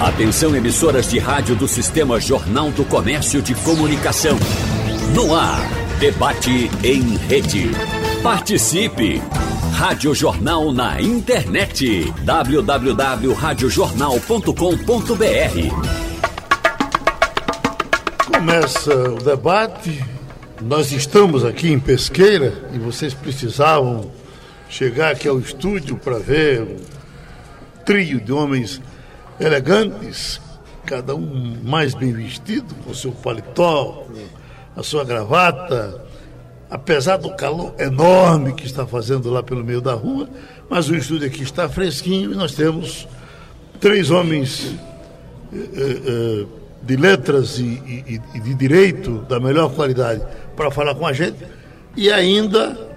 Atenção emissoras de rádio do Sistema Jornal do Comércio de Comunicação. No ar, debate em rede. Participe! Rádio Jornal na internet. www.radiojornal.com.br Começa o debate. Nós estamos aqui em Pesqueira e vocês precisavam chegar aqui ao estúdio para ver um trio de homens elegantes, cada um mais bem vestido, com seu paletó, com a sua gravata, apesar do calor enorme que está fazendo lá pelo meio da rua, mas o estúdio aqui está fresquinho e nós temos três homens eh, eh, de letras e, e de direito da melhor qualidade para falar com a gente. E ainda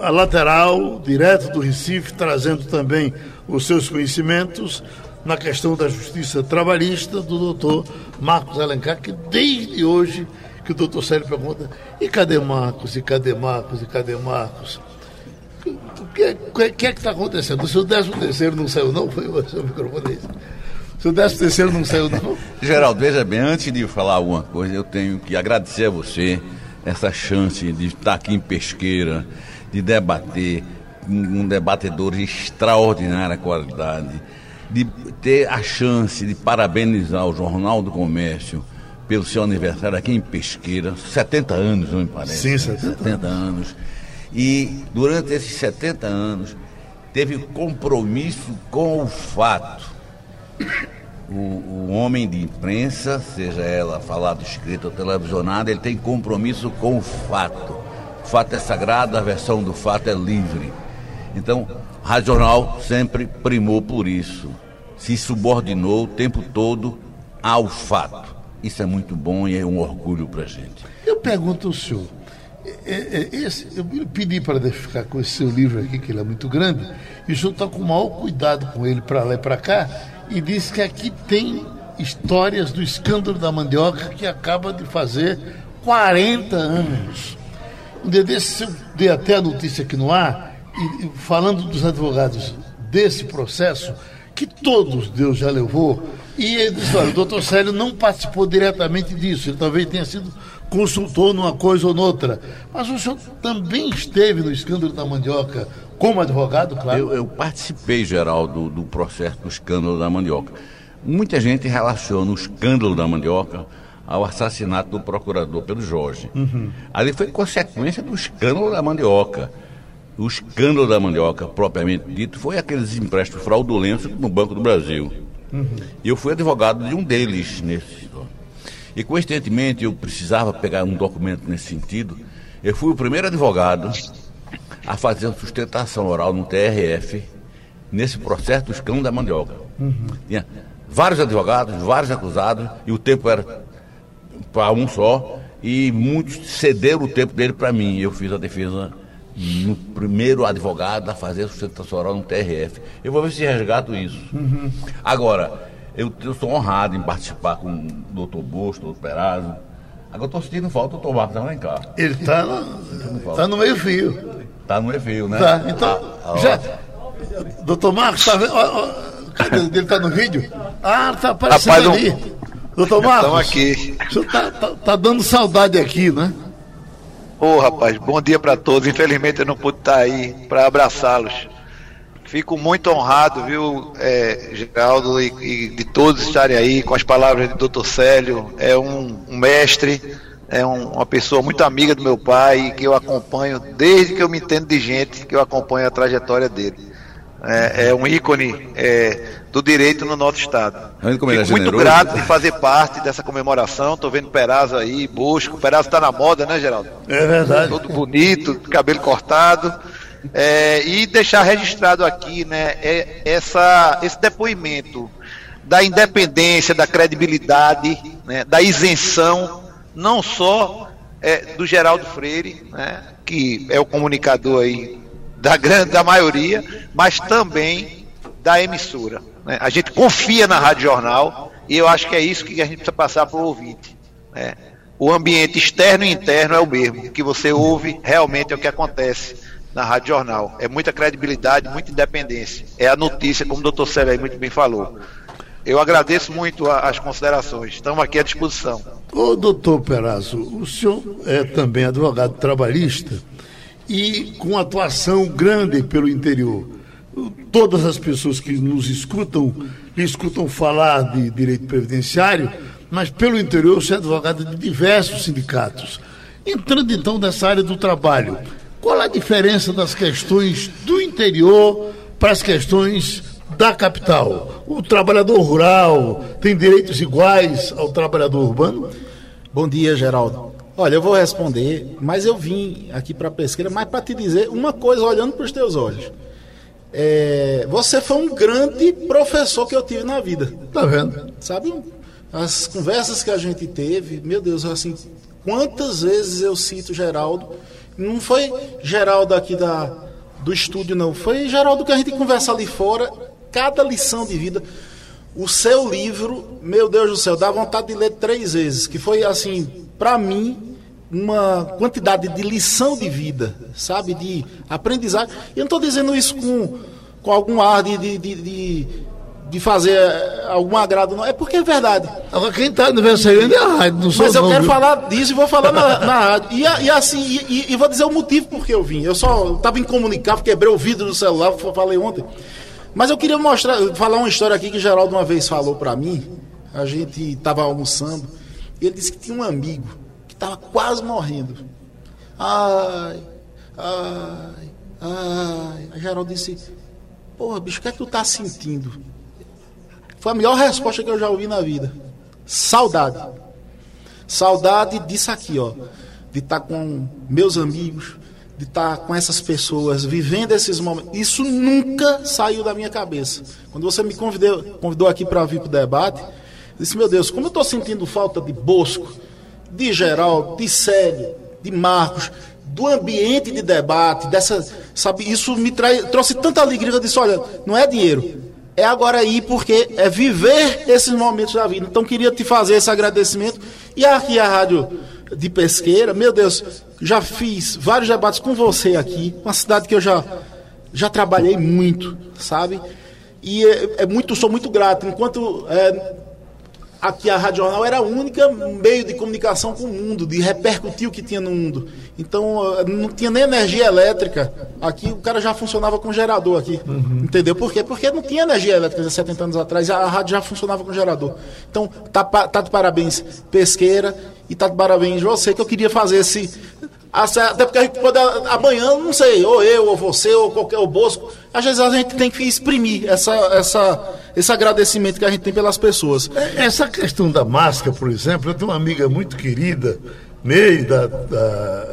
a lateral, direto do Recife, trazendo também os seus conhecimentos na questão da justiça trabalhista do doutor Marcos Alencar, que desde hoje que o doutor Célio pergunta, e cadê Marcos, e cadê Marcos, e cadê Marcos? O que, que, que é que está acontecendo? O seu décimo terceiro não saiu não? Foi o seu microfone O seu décimo terceiro não saiu não? Geraldo, veja bem, antes de falar alguma coisa, eu tenho que agradecer a você essa chance de estar aqui em Pesqueira, de debater um debatedor de extraordinária qualidade, de ter a chance de parabenizar o Jornal do Comércio pelo seu aniversário aqui em Pesqueira, 70 anos, não me parece. Sim, 70, 70 anos. E durante esses 70 anos teve compromisso com o fato. O, o, homem de imprensa, seja ela falada, escrita ou televisionada, ele tem compromisso com o fato. O fato é sagrado, a versão do fato é livre. Então, o Rádio Jornal sempre primou por isso. Se subordinou o tempo todo ao fato. Isso é muito bom e é um orgulho para a gente. Eu pergunto ao senhor, é, é, esse, eu pedi para ficar com esse seu livro aqui, que ele é muito grande, e o senhor está com o maior cuidado com ele para lá e para cá, e disse que aqui tem histórias do escândalo da mandioca que acaba de fazer 40 anos. Um dia desse, eu dei até a notícia aqui no ar, e, falando dos advogados desse processo, que todos Deus já levou, e ele disse, olha, o doutor Célio não participou diretamente disso, ele talvez tenha sido consultor numa coisa ou noutra. Mas o senhor também esteve no escândalo da mandioca como advogado, claro? Eu, eu participei, Geraldo, do processo do escândalo da mandioca. Muita gente relaciona o escândalo da mandioca ao assassinato do procurador Pedro Jorge. Uhum. Ali foi consequência do escândalo da mandioca. O escândalo da mandioca, propriamente dito, foi aqueles empréstimos fraudulentos no Banco do Brasil. Uhum. Eu fui advogado de um deles nesse. E coincidentemente eu precisava pegar um documento nesse sentido. Eu fui o primeiro advogado a fazer sustentação oral no TRF nesse processo do escândalo da mandioca. Uhum. Tinha vários advogados, vários acusados, e o tempo era para um só, e muitos cederam o tempo dele para mim. Eu fiz a defesa no primeiro advogado a fazer sustentação oral no TRF. Eu vou ver se resgato isso. Uhum. Agora, eu, eu sou honrado em participar com o doutor Bosto, doutor Perazzo. Agora estou sentindo falta do doutor Marcos Alencar. Ele está tá no meio fio. Está no meio fio, né? Tá, então, ah, já... Doutor Marcos, está vendo? Cadê ele? Está no vídeo? Ah, está aparecendo Rapaz, ali. Não... Doutor Marcos. Estamos aqui. O senhor está tá, tá dando saudade aqui, né? Ô, oh, rapaz, bom dia para todos. Infelizmente eu não pude estar aí para abraçá-los. Fico muito honrado, viu, é, Geraldo, e, e, de todos estarem aí com as palavras do Dr. Célio. É um, um mestre, é um, uma pessoa muito amiga do meu pai, que eu acompanho desde que eu me entendo de gente, que eu acompanho a trajetória dele. É, é um ícone é, do direito no nosso estado. Fico muito grato de fazer parte dessa comemoração. Estou vendo Perazzo aí, Busco. Perazzo está na moda, né, Geraldo? É verdade. Todo bonito, cabelo cortado. É, e deixar registrado aqui, né, é, essa, esse depoimento da independência, da credibilidade, né, da isenção, não só é, do Geraldo Freire, né, que é o comunicador aí da grande da maioria, mas também da emissora. Né? A gente confia na Rádio Jornal e eu acho que é isso que a gente precisa passar para o ouvinte. Né? O ambiente externo e interno é o mesmo. O que você ouve realmente é o que acontece na Rádio Jornal. É muita credibilidade, muita independência. É a notícia, como o doutor Célio muito bem falou. Eu agradeço muito as considerações. Estamos aqui à disposição. Ô, doutor Perazzo, o senhor é também advogado trabalhista e com atuação grande pelo interior. Todas as pessoas que nos escutam, escutam falar de direito previdenciário, mas pelo interior você é advogado de diversos sindicatos. Entrando então nessa área do trabalho, qual a diferença das questões do interior para as questões da capital? O trabalhador rural tem direitos iguais ao trabalhador urbano? Bom dia, Geraldo. Olha, eu vou responder, mas eu vim aqui para a pesqueira, mas para te dizer uma coisa olhando para os teus olhos. É, você foi um grande professor que eu tive na vida. Tá vendo? Sabe, as conversas que a gente teve, meu Deus, assim, quantas vezes eu cito Geraldo. Não foi Geraldo aqui da, do estúdio, não. Foi Geraldo que a gente conversa ali fora, cada lição de vida. O seu livro, meu Deus do céu, dá vontade de ler três vezes, que foi assim, para mim, uma quantidade de lição de vida, sabe? De aprendizagem. Eu não estou dizendo isso com, com algum ar de, de, de, de, fazer algum agrado, não. É porque é verdade. Agora, quem está aniversariando é a rádio, não Mas eu quero falar disso e vou falar na, na rádio. E, e assim, e, e, vou dizer o motivo por que eu vim. Eu só estava incomunicável, quebrei o vidro do celular, falei ontem. Mas eu queria mostrar, falar uma história aqui que Geraldo uma vez falou para mim. A gente estava almoçando. Ele disse que tinha um amigo estava quase morrendo. Ai, ai, ai. A Geraldo disse: Porra, bicho, o que é que tu tá sentindo? Foi a melhor resposta que eu já ouvi na vida. Saudade. Saudade disso aqui, ó. De estar tá com meus amigos, de estar tá com essas pessoas, vivendo esses momentos. Isso nunca saiu da minha cabeça. Quando você me convidou, convidou aqui para vir para o debate, eu disse: Meu Deus, como eu estou sentindo falta de Bosco, de Geraldo, de Célio, de Marcos, do ambiente de debate, dessa, sabe, isso me trai, trouxe tanta alegria, eu disse, olha, não é dinheiro, é agora ir porque é viver esses momentos da vida. Então queria te fazer esse agradecimento e aqui a rádio de Pesqueira, meu Deus, já fiz vários debates com você aqui, uma cidade que eu já já trabalhei muito, sabe? E é, é muito, sou muito grato. Enquanto é, aqui a Rádio Jornal era a única meio de comunicação com o mundo, de repercutir o que tinha no mundo. Então, não tinha nem energia elétrica. Aqui o cara já funcionava com gerador aqui. Uhum. Entendeu por quê? Porque não tinha energia elétrica há 70 anos atrás, a rádio já funcionava com gerador. Então, tá, tá de parabéns, pesqueira, e tá de parabéns você, que eu queria fazer esse até porque a gente pode, amanhã, não sei, ou eu, ou você, ou qualquer, o Bosco, às vezes a gente tem que exprimir essa, essa, esse agradecimento que a gente tem pelas pessoas. É, essa questão da máscara, por exemplo, eu tenho uma amiga muito querida, meio da, da,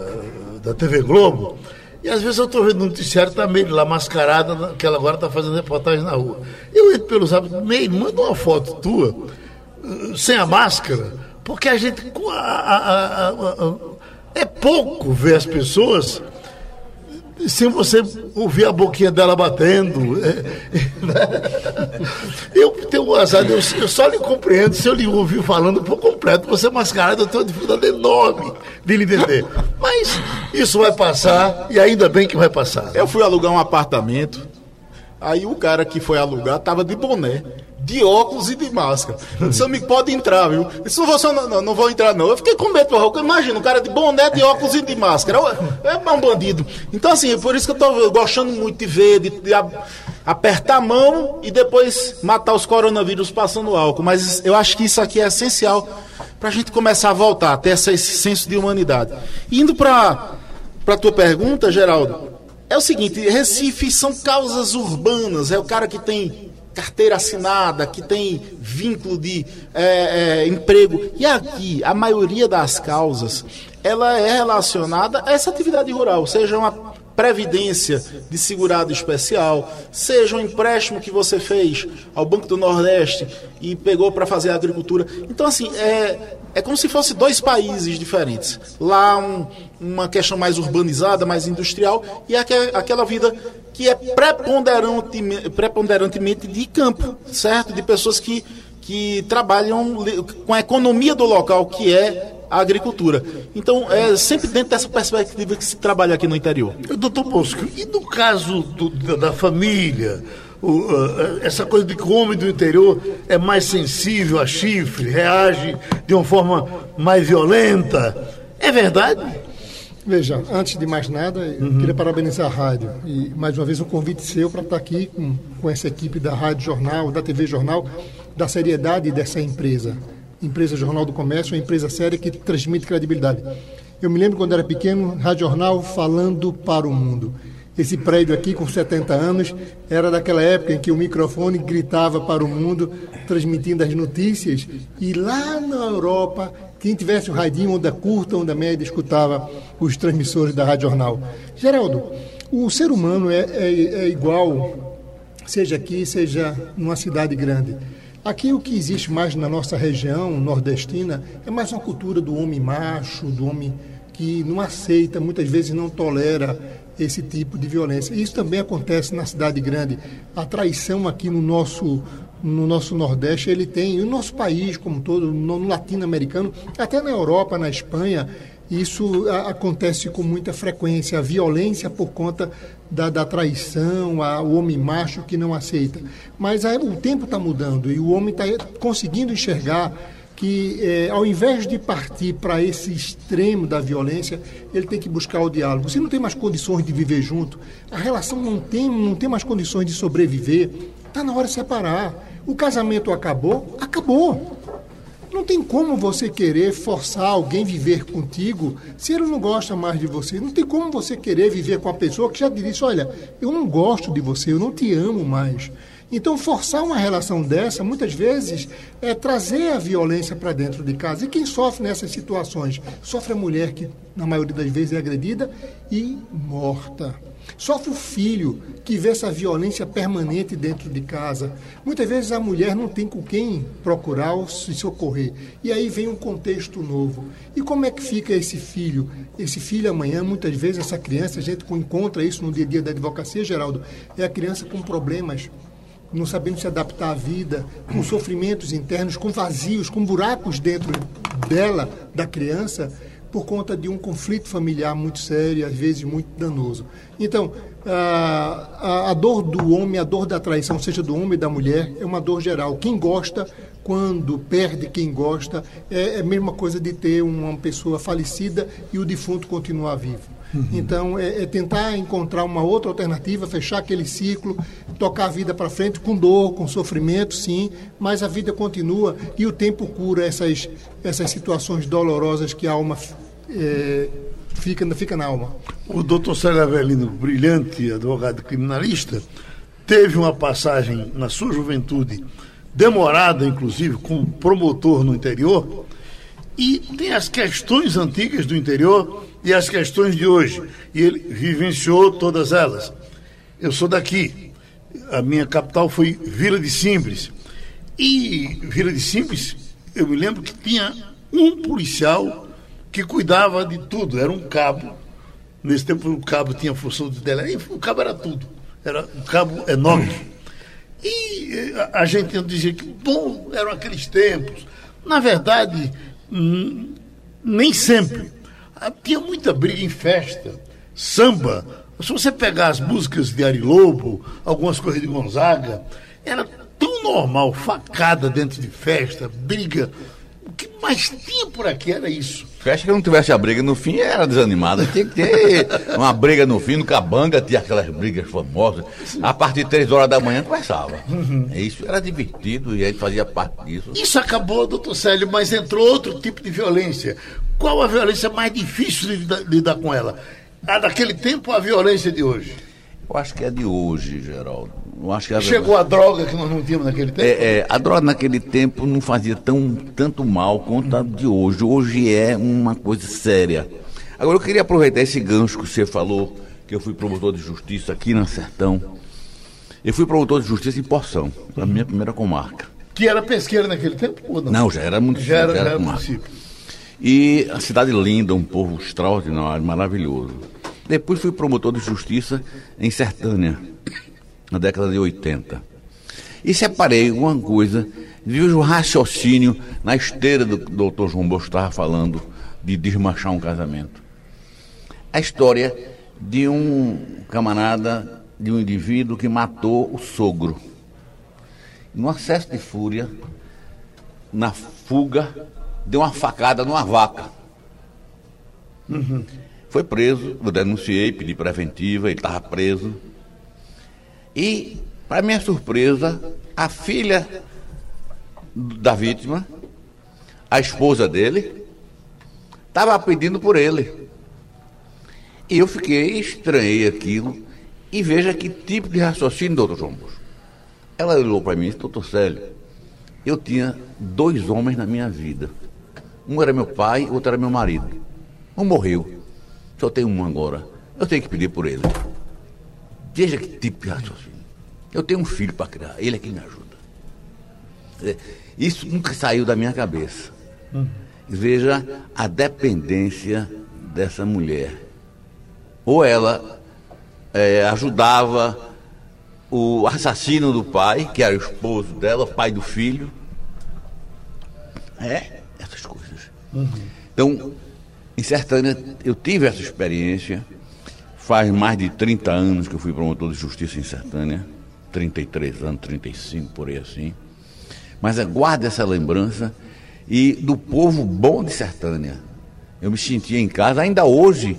da TV Globo, e às vezes eu estou vendo no noticiário, está meio lá mascarada, que ela agora está fazendo reportagem na rua. Eu entro pelos hábitos, meio, manda uma foto tua, uh, sem a máscara, porque a gente. A, a, a, é pouco ver as pessoas sem você ouvir a boquinha dela batendo. Eu tenho um azar, eu, eu, só lhe compreendo se eu lhe ouvir falando por completo. Você é mascarado, eu tenho uma dificuldade enorme de lhe entender. Mas isso vai passar e ainda bem que vai passar. Eu fui alugar um apartamento, aí o cara que foi alugar estava de boné de óculos e de máscara. Seu amigo pode entrar, viu? Isso você não, não, não vou entrar, não. Eu fiquei com medo, porque imagina, um cara de boné, de óculos e de máscara. É um bandido. Então, assim, é por isso que eu tô gostando muito de ver, de, de apertar a mão e depois matar os coronavírus passando álcool. Mas eu acho que isso aqui é essencial para a gente começar a voltar, a ter esse senso de humanidade. Indo para a tua pergunta, Geraldo, é o seguinte: Recife são causas urbanas, é o cara que tem carteira assinada, que tem vínculo de é, é, emprego. E aqui, a maioria das causas, ela é relacionada a essa atividade rural, seja uma previdência de segurado especial, seja um empréstimo que você fez ao Banco do Nordeste e pegou para fazer a agricultura. Então, assim, é, é como se fosse dois países diferentes. Lá, um, uma questão mais urbanizada, mais industrial, e aquela vida que é preponderantemente, preponderantemente de campo, certo? De pessoas que, que trabalham com a economia do local, que é a agricultura. Então, é sempre dentro dessa perspectiva que se trabalha aqui no interior. Doutor Bosco, e no caso do, da família, o, essa coisa de que o homem do interior é mais sensível a chifre, reage de uma forma mais violenta. É verdade? Veja, antes de mais nada, eu uhum. queria parabenizar a rádio. E mais uma vez um convite seu para estar aqui com, com essa equipe da Rádio Jornal, da TV Jornal, da seriedade dessa empresa. Empresa Jornal do Comércio, uma empresa séria que transmite credibilidade. Eu me lembro quando era pequeno, Rádio Jornal falando para o mundo. Esse prédio aqui, com 70 anos, era daquela época em que o microfone gritava para o mundo, transmitindo as notícias. E lá na Europa, quem tivesse um radinho, onda curta, onda média, escutava os transmissores da Rádio Jornal. Geraldo, o ser humano é, é, é igual, seja aqui, seja numa cidade grande. Aqui o que existe mais na nossa região nordestina é mais uma cultura do homem macho, do homem que não aceita, muitas vezes não tolera esse tipo de violência. Isso também acontece na cidade grande. A traição aqui no nosso no nosso Nordeste, ele tem, no nosso país como todo, no latino-americano, até na Europa, na Espanha, isso a, acontece com muita frequência, a violência por conta da, da traição, a, o homem macho que não aceita. Mas a, o tempo está mudando e o homem está conseguindo enxergar que é, ao invés de partir para esse extremo da violência, ele tem que buscar o diálogo. Se não tem mais condições de viver junto, a relação não tem, não tem mais condições de sobreviver, está na hora de separar. O casamento acabou, acabou. Não tem como você querer forçar alguém a viver contigo se ele não gosta mais de você. Não tem como você querer viver com a pessoa que já disse: Olha, eu não gosto de você, eu não te amo mais. Então, forçar uma relação dessa, muitas vezes, é trazer a violência para dentro de casa. E quem sofre nessas situações? Sofre a mulher que, na maioria das vezes, é agredida e morta. Sofre o filho que vê essa violência permanente dentro de casa. Muitas vezes a mulher não tem com quem procurar ou se socorrer. E aí vem um contexto novo. E como é que fica esse filho? Esse filho amanhã, muitas vezes, essa criança, a gente encontra isso no dia a dia da advocacia, Geraldo, é a criança com problemas não sabendo se adaptar à vida, com sofrimentos internos, com vazios, com buracos dentro dela, da criança, por conta de um conflito familiar muito sério, às vezes muito danoso. Então, a, a, dor do homem, a dor da traição, seja do homem ou da mulher, é uma dor geral. Quem gosta, quando perde quem gosta, é, é a mesma coisa de ter uma pessoa falecida e o defunto continuar vivo. Uhum. Então, é, é, tentar encontrar uma outra alternativa, fechar aquele ciclo, tocar a vida para frente com dor, com sofrimento, sim, mas a vida continua e o tempo cura essas, essas situações dolorosas que a alma é, fica, fica na alma. O doutor Célio Avelino, brilhante advogado criminalista, teve uma passagem na sua juventude, demorada inclusive, como promotor no interior, e tem as questões antigas do interior e as questões de hoje. E ele vivenciou todas elas. Eu sou daqui. A minha capital foi Vila de Simples. E Vila de Simples, eu me lembro que tinha um policial que cuidava de tudo. Era um cabo. Nesse tempo o cabo tinha função de dela. O cabo era tudo. Era um cabo enorme. E eh, a gente dizia que bom eram aqueles tempos. Na verdade, hum, nem sempre. Ah, tinha muita briga em festa, samba. Se você pegar as músicas de Ari Lobo, algumas coisas de Gonzaga, era tão normal, facada dentro de festa, briga. O que mais tinha por aqui era isso. Festa que não tivesse a briga no fim era desanimada. Tinha que ter uma briga no fim, no Cabanga tinha aquelas brigas famosas. A partir de três horas da manhã começava. Uhum. Isso era divertido e aí fazia parte disso. Isso acabou, doutor Célio, mas entrou outro tipo de violência. Qual a violência mais difícil de lidar, lidar com ela? A daquele tempo ou a violência de hoje? Eu acho que é de hoje, Geraldo. Acho que a Chegou a droga que nós não tínhamos naquele tempo? É, é, a droga naquele tempo não fazia tão, tanto mal quanto a de hoje. Hoje é uma coisa séria. Agora eu queria aproveitar esse gancho que você falou, que eu fui promotor de justiça aqui na Sertão. Eu fui promotor de justiça em Porção, a minha primeira comarca. Que era pesqueira naquele tempo? Ou não? não, já era município. Já era, já era, já era município. E a cidade linda, um povo extraordinário, maravilhoso. Depois fui promotor de justiça em Sertânia, na década de 80. E separei uma coisa, vi o raciocínio na esteira do doutor João Bosco estava falando de desmanchar um casamento. A história de um camarada de um indivíduo que matou o sogro. Num acesso de fúria, na fuga, deu uma facada numa vaca. Uhum. Foi preso, eu denunciei, pedi preventiva, ele estava preso. E, para minha surpresa, a filha da vítima, a esposa dele, estava pedindo por ele. E eu fiquei, estranhei aquilo, e veja que tipo de raciocínio, doutor João. Ela olhou para mim e disse, doutor Célio, eu tinha dois homens na minha vida. Um era meu pai, outro era meu marido. Um morreu. Só tenho um agora. Eu tenho que pedir por ele. Veja que tipo de raciocínio. Eu tenho um filho para criar, ele é quem me ajuda. Isso nunca saiu da minha cabeça. Uhum. Veja a dependência dessa mulher. Ou ela é, ajudava o assassino do pai, que era o esposo dela, pai do filho. É, essas coisas. Uhum. Então, em Sertânia, eu tive essa experiência. Faz mais de 30 anos que eu fui promotor de justiça em Sertânia. 33 anos, 35, por aí assim. Mas guarda essa lembrança e do povo bom de Sertânia. Eu me sentia em casa, ainda hoje,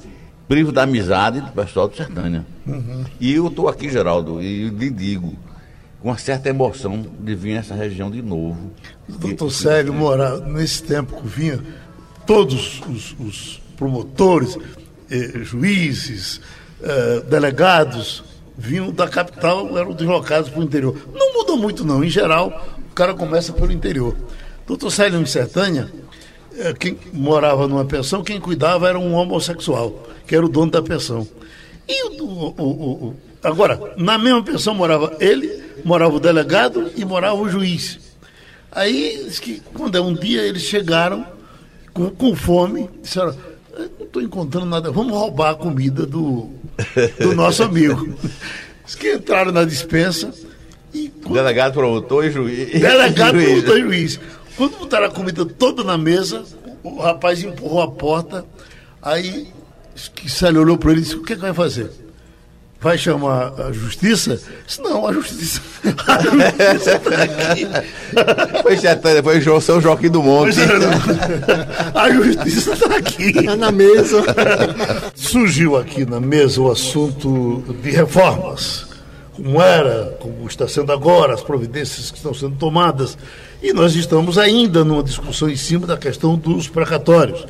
privo da amizade do pessoal de Sertânia. Uhum. E eu estou aqui, Geraldo, e lhe digo, com uma certa emoção de vir nessa região de novo. Doutor Célio Moura, nesse tempo que vinha, todos os, os promotores, eh, juízes, eh, delegados, vinham da capital, eram deslocados para o interior. Não mudou muito, não. Em geral, o cara começa pelo interior. Doutor Célio Sertânia, eh, quem morava numa pensão, quem cuidava era um homossexual, que era o dono da pensão. E o, o, o, agora, na mesma pensão morava ele, morava o delegado e morava o juiz. Aí, que quando é um dia, eles chegaram com, com fome, disseram, estou encontrando nada, vamos roubar a comida do, do nosso amigo. Diz que entraram na dispensa e. Quando... Delegado, promotor e juiz. Delegado, juiz. promotor e juiz. Quando botaram a comida toda na mesa, o rapaz empurrou a porta, aí que olhou para ele e disse, o que, é que vai fazer? Vai chamar a justiça? Não, a justiça. A justiça está aqui. Foi, Chetânia, foi o São Joaquim do Monte. É, a justiça está aqui. Está na mesa. Surgiu aqui na mesa o assunto de reformas. Como era, como está sendo agora, as providências que estão sendo tomadas. E nós estamos ainda numa discussão em cima da questão dos precatórios.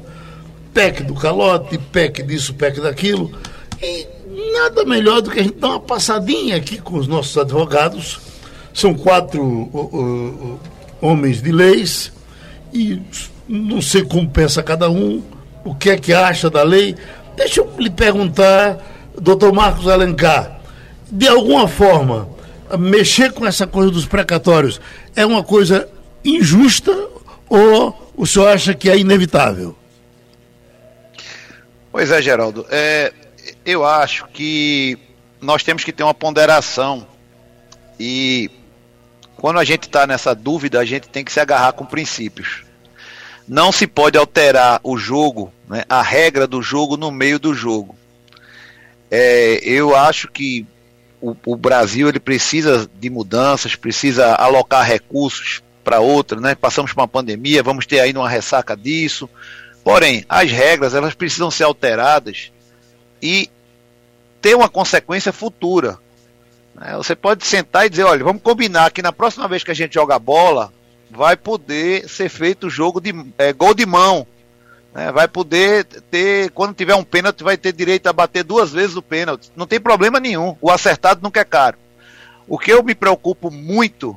PEC do calote, PEC disso, PEC daquilo. E nada melhor do que a gente dar uma passadinha aqui com os nossos advogados. São quatro uh, uh, homens de leis e não sei como pensa cada um, o que é que acha da lei. Deixa eu lhe perguntar, doutor Marcos Alencar, de alguma forma, mexer com essa coisa dos precatórios é uma coisa injusta ou o senhor acha que é inevitável? Pois é, Geraldo. É, eu acho que nós temos que ter uma ponderação e quando a gente está nessa dúvida, a gente tem que se agarrar com princípios. Não se pode alterar o jogo, né, a regra do jogo no meio do jogo. É, eu acho que o, o, Brasil ele precisa de mudanças, precisa alocar recursos para outra, né? Passamos por uma pandemia, vamos ter ainda uma ressaca disso. Porém, as regras elas precisam ser alteradas e ter uma consequência futura. Né? Você pode sentar e dizer, olha, vamos combinar que na próxima vez que a gente joga bola, vai poder ser feito o jogo de é, gol de mão. Né? Vai poder ter, quando tiver um pênalti, vai ter direito a bater duas vezes o pênalti. Não tem problema nenhum. O acertado nunca é caro. O que eu me preocupo muito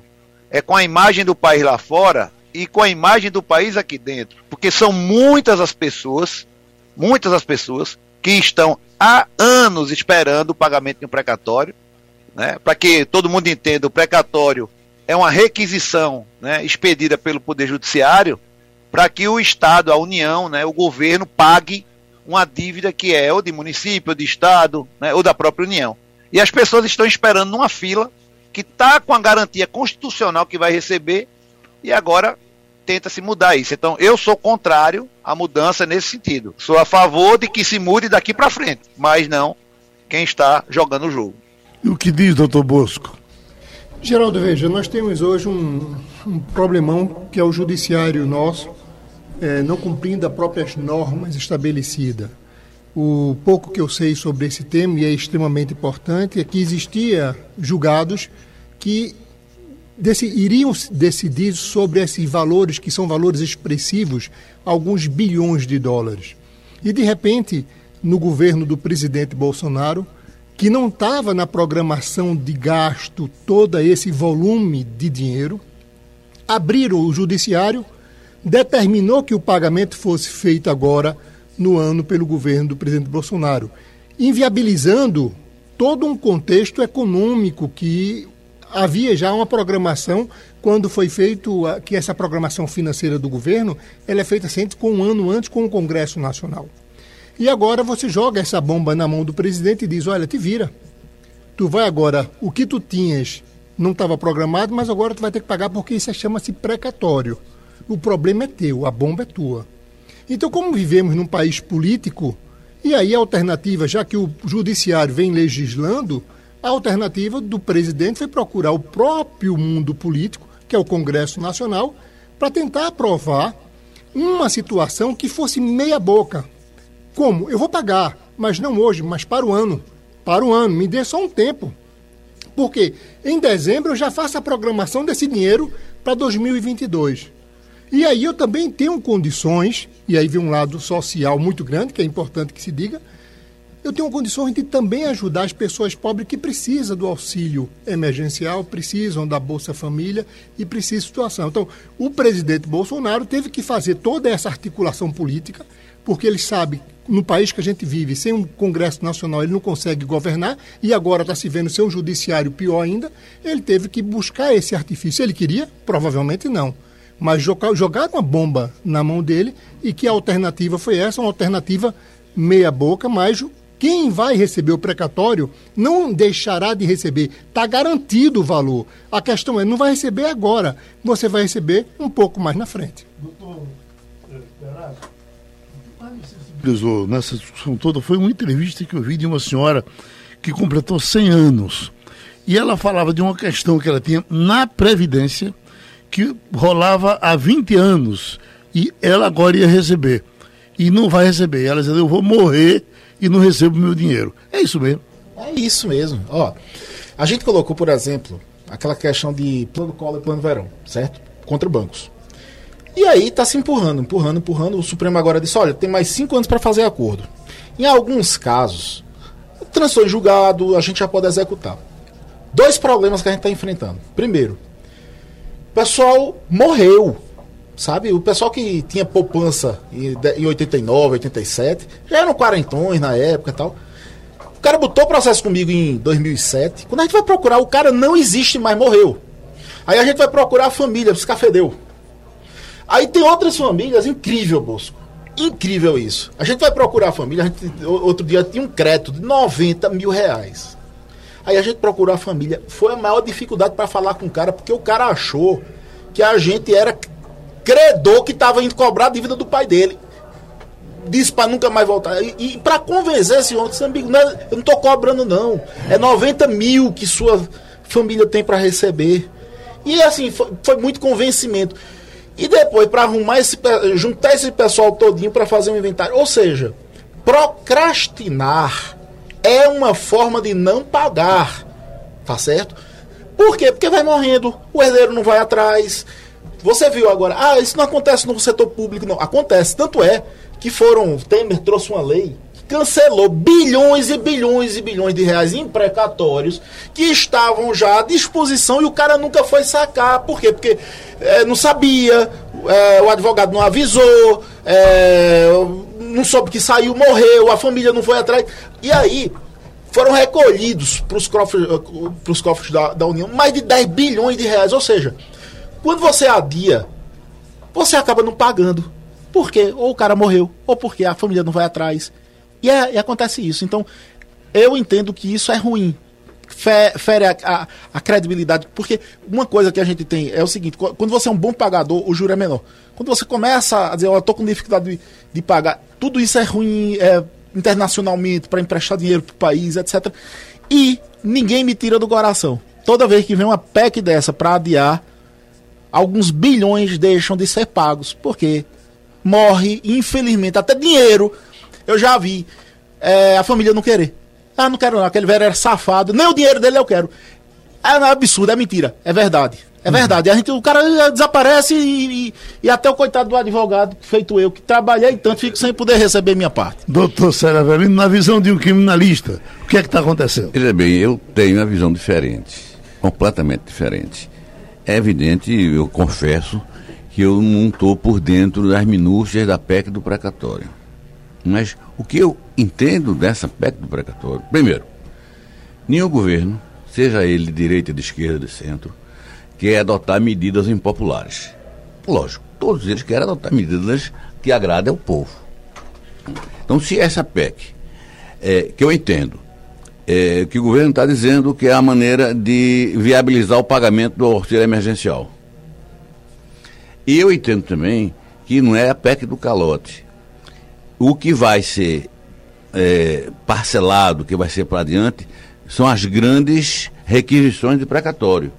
é com a imagem do país lá fora e com a imagem do país aqui dentro. Porque são muitas as pessoas, muitas as pessoas que estão há anos esperando o pagamento de um precatório. Né? Para que todo mundo entenda, o precatório é uma requisição né, expedida pelo Poder Judiciário para que o Estado, a União, né, o governo pague uma dívida que é ou de município, ou de Estado, né, ou da própria União. E as pessoas estão esperando numa fila que está com a garantia constitucional que vai receber e agora tenta se mudar isso. Então, eu sou contrário à mudança nesse sentido. Sou a favor de que se mude daqui para frente, mas não quem está jogando o jogo. E o que diz, doutor Bosco? Geraldo, veja, nós temos hoje um, um problemão que é o judiciário nosso é, não cumprindo as próprias normas estabelecidas. O pouco que eu sei sobre esse tema, e é extremamente importante, é que existia julgados que desse, iriam decidir sobre esses valores, que são valores expressivos, alguns bilhões de dólares. E, de repente, no governo do presidente Bolsonaro, que não estava na programação de gasto todo esse volume de dinheiro, abriram o judiciário, determinou que o pagamento fosse feito agora no ano pelo governo do presidente Bolsonaro, inviabilizando todo um contexto econômico que havia já uma programação quando foi feito que essa programação financeira do governo ela é feita sempre com um ano antes com o Congresso Nacional. E agora você joga essa bomba na mão do presidente e diz: olha, te vira. Tu vai agora, o que tu tinhas não estava programado, mas agora tu vai ter que pagar porque isso chama-se precatório. O problema é teu, a bomba é tua. Então, como vivemos num país político, e aí a alternativa, já que o judiciário vem legislando, a alternativa do presidente foi procurar o próprio mundo político, que é o Congresso Nacional, para tentar aprovar uma situação que fosse meia boca, como? Eu vou pagar, mas não hoje, mas para o ano. Para o ano, me dê só um tempo. Porque em dezembro eu já faço a programação desse dinheiro para 2022. E aí eu também tenho condições, e aí vem um lado social muito grande, que é importante que se diga, eu tenho condições de também ajudar as pessoas pobres que precisam do auxílio emergencial, precisam da Bolsa Família e precisam de situação. Então, o presidente Bolsonaro teve que fazer toda essa articulação política, porque ele sabe no país que a gente vive, sem um Congresso Nacional, ele não consegue governar e agora está se vendo sem um judiciário pior ainda. Ele teve que buscar esse artifício. Ele queria? Provavelmente não. Mas jogar, jogar uma bomba na mão dele e que a alternativa foi essa, uma alternativa meia-boca, mas quem vai receber o precatório não deixará de receber. Está garantido o valor. A questão é, não vai receber agora, você vai receber um pouco mais na frente. Doutor Perazzo, nessa discussão toda foi uma entrevista que eu vi de uma senhora que completou 100 anos. E ela falava de uma questão que ela tinha na Previdência, que rolava há 20 anos, e ela agora ia receber. E não vai receber. Ela dizia, eu vou morrer e não recebo meu dinheiro. É isso mesmo. É isso mesmo. Ó, a gente colocou, por exemplo, aquela questão de plano cola e plano verão, certo? Contra bancos. E aí está se empurrando, empurrando, empurrando. O Supremo agora disse: olha, tem mais cinco anos para fazer acordo. Em alguns casos, transitou em julgado, a gente já pode executar. Dois problemas que a gente está enfrentando. Primeiro, o pessoal morreu. Sabe? O pessoal que tinha poupança em 89, 87, já eram quarentões na época e tal. O cara botou processo comigo em 2007. Quando a gente vai procurar, o cara não existe mais, morreu. Aí a gente vai procurar a família, se cafedeu. Aí tem outras famílias, incrível, Bosco. Incrível isso. A gente vai procurar a família, a gente, outro dia tinha um crédito de 90 mil reais. Aí a gente procurou a família. Foi a maior dificuldade para falar com o cara, porque o cara achou que a gente era credor que estava indo cobrar a dívida do pai dele. Disse para nunca mais voltar. E, e para convencer esse outro, amigo, não é, eu não estou cobrando, não. É 90 mil que sua família tem para receber. E assim, foi, foi muito convencimento. E depois, para arrumar esse juntar esse pessoal todinho para fazer um inventário. Ou seja, procrastinar é uma forma de não pagar. Tá certo? Por quê? Porque vai morrendo, o herdeiro não vai atrás. Você viu agora, ah, isso não acontece no setor público, não. Acontece. Tanto é que foram. Temer trouxe uma lei cancelou bilhões e bilhões e bilhões de reais em precatórios que estavam já à disposição e o cara nunca foi sacar. Por quê? Porque é, não sabia, é, o advogado não avisou, é, não soube que saiu, morreu, a família não foi atrás. E aí foram recolhidos para os cofres, pros cofres da, da União mais de 10 bilhões de reais. Ou seja, quando você adia, você acaba não pagando. Por quê? Ou o cara morreu, ou porque a família não vai atrás. E, é, e acontece isso. Então, eu entendo que isso é ruim. Fere a, a, a, credibilidade. Porque uma coisa que a gente tem é o seguinte: quando você é um bom pagador, o juro é menor. Quando você começa a dizer, eu estou com dificuldade de, de, pagar, tudo isso é ruim é, internacionalmente, para emprestar dinheiro para o país, etc. E ninguém me tira do coração. Toda vez que vem uma PEC dessa para adiar, alguns bilhões deixam de ser pagos. Por quê? Morre, infelizmente, até dinheiro. Eu já vi é, a família não querer. Ah, não quero não, aquele velho era safado. Nem o dinheiro dele eu quero. É, é absurdo, é mentira. É verdade. É verdade. A gente, o cara desaparece e, e, e, até o coitado do advogado, feito eu, que trabalhei tanto, fico sem poder receber minha parte. Doutor Sérgio Avelino, na visão de um criminalista, o que é que está acontecendo? Veja bem, eu tenho uma visão diferente, completamente diferente. É evidente, eu confesso, que eu não estou por dentro das minúcias da PEC do precatório. Mas o que eu entendo dessa PEC do precatório, primeiro, nenhum governo, seja ele de direita, de esquerda, de centro, quer adotar medidas impopulares. Lógico, todos eles querem adotar medidas que agradem ao povo. Então, se essa PEC, é, que eu entendo, é, que o governo está dizendo que é a maneira de viabilizar o pagamento do auxílio emergencial. E eu entendo também que não é a PEC do calote. O que vai ser é, parcelado, que vai ser para adiante, são as grandes requisições de precatório.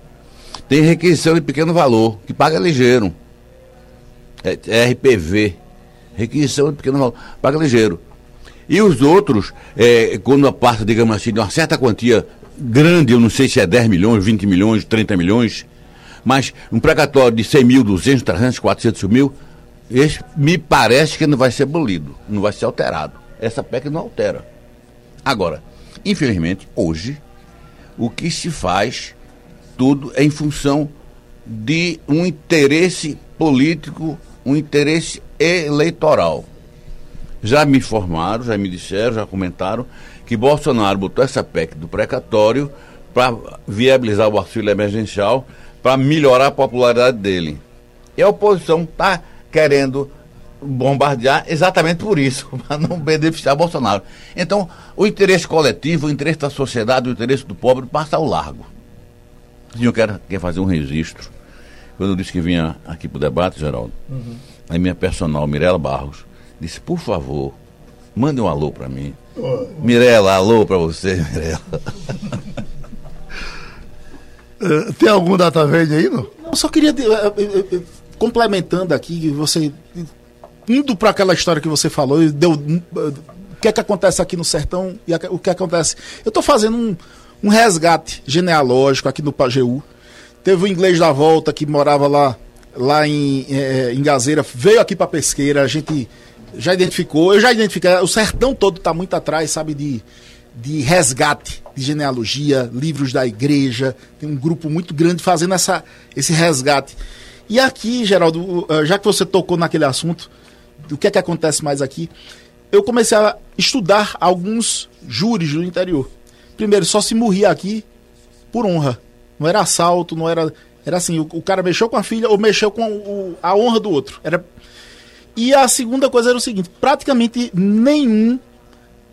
Tem requisição de pequeno valor, que paga ligeiro. É, é RPV. Requisição de pequeno valor, paga ligeiro. E os outros, é, quando passa, digamos assim, de uma certa quantia grande, eu não sei se é 10 milhões, 20 milhões, 30 milhões, mas um precatório de 100 mil, 200, 300, 400 mil, esse me parece que não vai ser abolido, não vai ser alterado. Essa PEC não altera. Agora, infelizmente, hoje, o que se faz tudo é em função de um interesse político, um interesse eleitoral. Já me informaram, já me disseram, já comentaram que Bolsonaro botou essa PEC do precatório para viabilizar o auxílio emergencial, para melhorar a popularidade dele. E a oposição está querendo bombardear exatamente por isso, para não beneficiar Bolsonaro. Então, o interesse coletivo, o interesse da sociedade, o interesse do pobre passa ao largo. O senhor quer, quer fazer um registro. Quando eu disse que vinha aqui para o debate, Geraldo, uhum. a minha personal, Mirela Barros, disse, por favor, mande um alô para mim. Mirela, alô para você, Mirela. uh, tem algum data verde aí, não? Eu só queria, uh, uh, complementando aqui, você, indo para aquela história que você falou, deu, o que é que acontece aqui no sertão e o que acontece. Eu estou fazendo um, um resgate genealógico aqui no Pajeú. Teve o inglês da volta que morava lá, lá em, é, em Gazeira, veio aqui para Pesqueira, a gente já identificou, eu já identifiquei, o sertão todo está muito atrás, sabe, de, de resgate de genealogia, livros da igreja, tem um grupo muito grande fazendo essa, esse resgate. E aqui, Geraldo, já que você tocou naquele assunto, o que é que acontece mais aqui? Eu comecei a estudar alguns júris do interior. Primeiro, só se morria aqui por honra. Não era assalto, não era. Era assim, o, o cara mexeu com a filha ou mexeu com o, a honra do outro. Era... E a segunda coisa era o seguinte: praticamente nenhum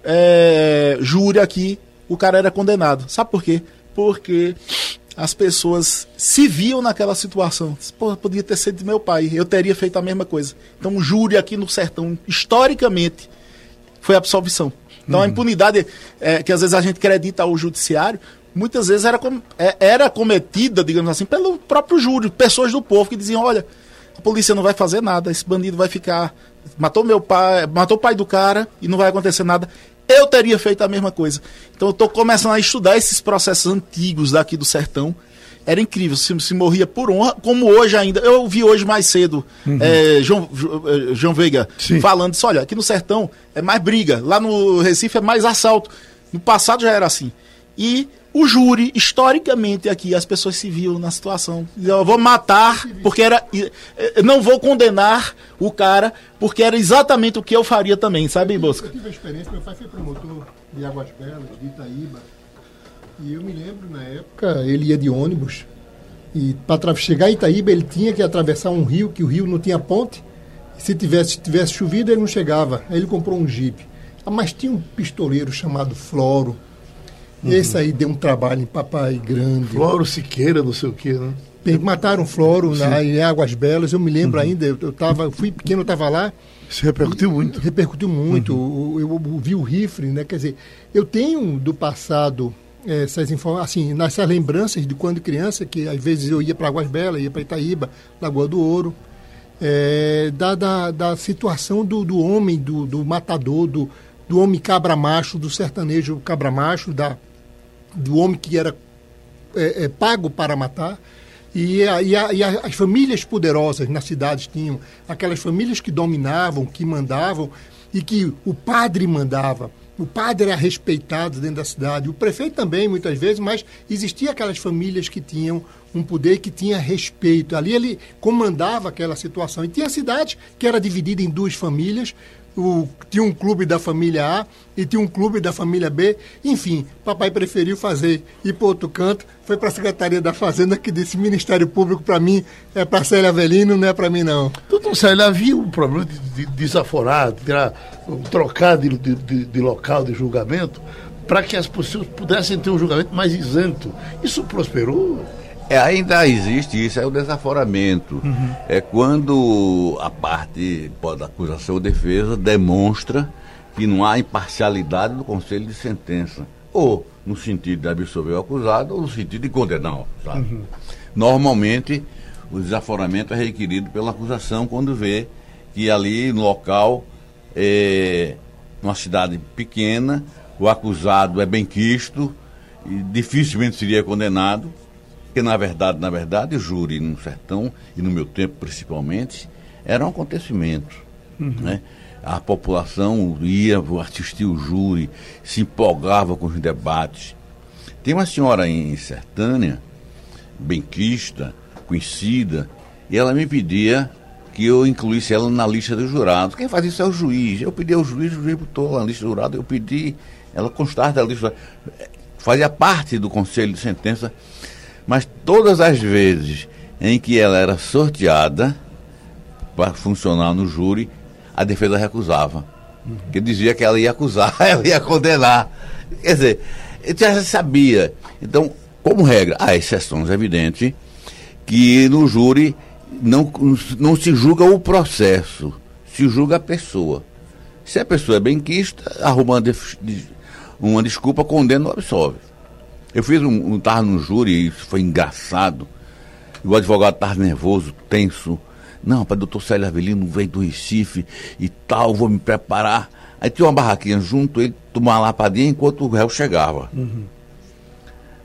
é, júri aqui o cara era condenado. Sabe por quê? Porque as pessoas se viam naquela situação. Pô, podia ter sido meu pai, eu teria feito a mesma coisa. Então, o júri aqui no sertão, historicamente, foi absolvição. Então a impunidade é, que às vezes a gente acredita ao judiciário, muitas vezes era, com, é, era cometida, digamos assim, pelo próprio júri, pessoas do povo que diziam, olha, a polícia não vai fazer nada, esse bandido vai ficar. Matou meu pai, matou o pai do cara e não vai acontecer nada. Eu teria feito a mesma coisa. Então eu estou começando a estudar esses processos antigos daqui do sertão era incrível, se, se morria por honra, como hoje ainda. Eu vi hoje mais cedo uhum. é, João, é, João Veiga Sim. falando isso, olha, aqui no sertão é mais briga, lá no Recife é mais assalto. No passado já era assim. E o júri, historicamente aqui, as pessoas se viam na situação. Eu vou matar, porque era. Não vou condenar o cara, porque era exatamente o que eu faria também, sabe, Bosca? Eu tive a experiência, meu pai foi promotor de Águas Belas, de Itaíba e eu me lembro, na época, ele ia de ônibus. E para chegar em Itaíba, ele tinha que atravessar um rio, que o rio não tinha ponte. E se tivesse, tivesse chovido, ele não chegava. Aí ele comprou um jipe. Ah, mas tinha um pistoleiro chamado Floro. Uhum. Esse aí deu um trabalho em Papai Grande. Floro Siqueira, não sei o quê, né? Mataram Floro na, em Águas Belas. Eu me lembro uhum. ainda, eu, eu tava, fui pequeno, eu estava lá. Isso repercutiu muito. Repercutiu muito. Uhum. Eu, eu, eu, vi o rifle, né? Quer dizer, eu tenho do passado essas informações, assim, nessas lembranças de quando criança, que às vezes eu ia para Águas Belas, ia para Itaíba, Lagoa do Ouro, é, da, da, da, situação do, do homem, do, do matador, do, do homem cabra macho, do sertanejo cabra macho, da, do homem que era é, é, pago para matar. E, a, e, a, e as famílias poderosas nas cidades tinham aquelas famílias que dominavam, que mandavam e que o padre mandava. O padre era respeitado dentro da cidade, o prefeito também, muitas vezes, mas existia aquelas famílias que tinham um poder que tinha respeito. Ali ele comandava aquela situação. E tinha cidade que era dividida em duas famílias, o, tinha um clube da família A e tinha um clube da família B. Enfim, papai preferiu fazer ir para outro canto, foi para a Secretaria da Fazenda que disse: Ministério Público para mim é para Célia Avelino, não é para mim não. Doutor Célia, havia um problema de, de desaforar, de tirar, trocar de, de, de local de julgamento para que as pessoas pudessem ter um julgamento mais isento. Isso prosperou? É, ainda existe isso, é o desaforamento. Uhum. É quando a parte da acusação ou defesa demonstra que não há imparcialidade no conselho de sentença. Ou no sentido de absolver o acusado, ou no sentido de condenar o acusado. Uhum. Normalmente, o desaforamento é requerido pela acusação quando vê que ali no local, é, numa cidade pequena, o acusado é bem quisto e dificilmente seria condenado porque, na verdade, na verdade, o júri no sertão, e no meu tempo principalmente, era um acontecimento. Uhum. Né? A população ia assistir o júri, se empolgava com os debates. Tem uma senhora em Sertânia, benquista, conhecida, e ela me pedia que eu incluísse ela na lista dos jurados. Quem faz isso é o juiz. Eu pedi ao juiz, o juiz botou na lista dos jurados, eu pedi, ela constar da lista. Fazia parte do conselho de sentença mas todas as vezes em que ela era sorteada para funcionar no júri, a defesa recusava. Que dizia que ela ia acusar, ela ia condenar. Quer dizer, já sabia. Então, como regra, há exceções evidentes que no júri não, não se julga o processo, se julga a pessoa. Se a pessoa é benquista, arruma uma, uma desculpa, condena ou absolve. Eu fiz um, um tava no júri e isso foi engraçado. E o advogado estava nervoso, tenso. Não, para doutor Célio Avelino veio do Recife e tal, vou me preparar. Aí tinha uma barraquinha junto, ele tomou uma lapadinha enquanto o réu chegava. Uhum.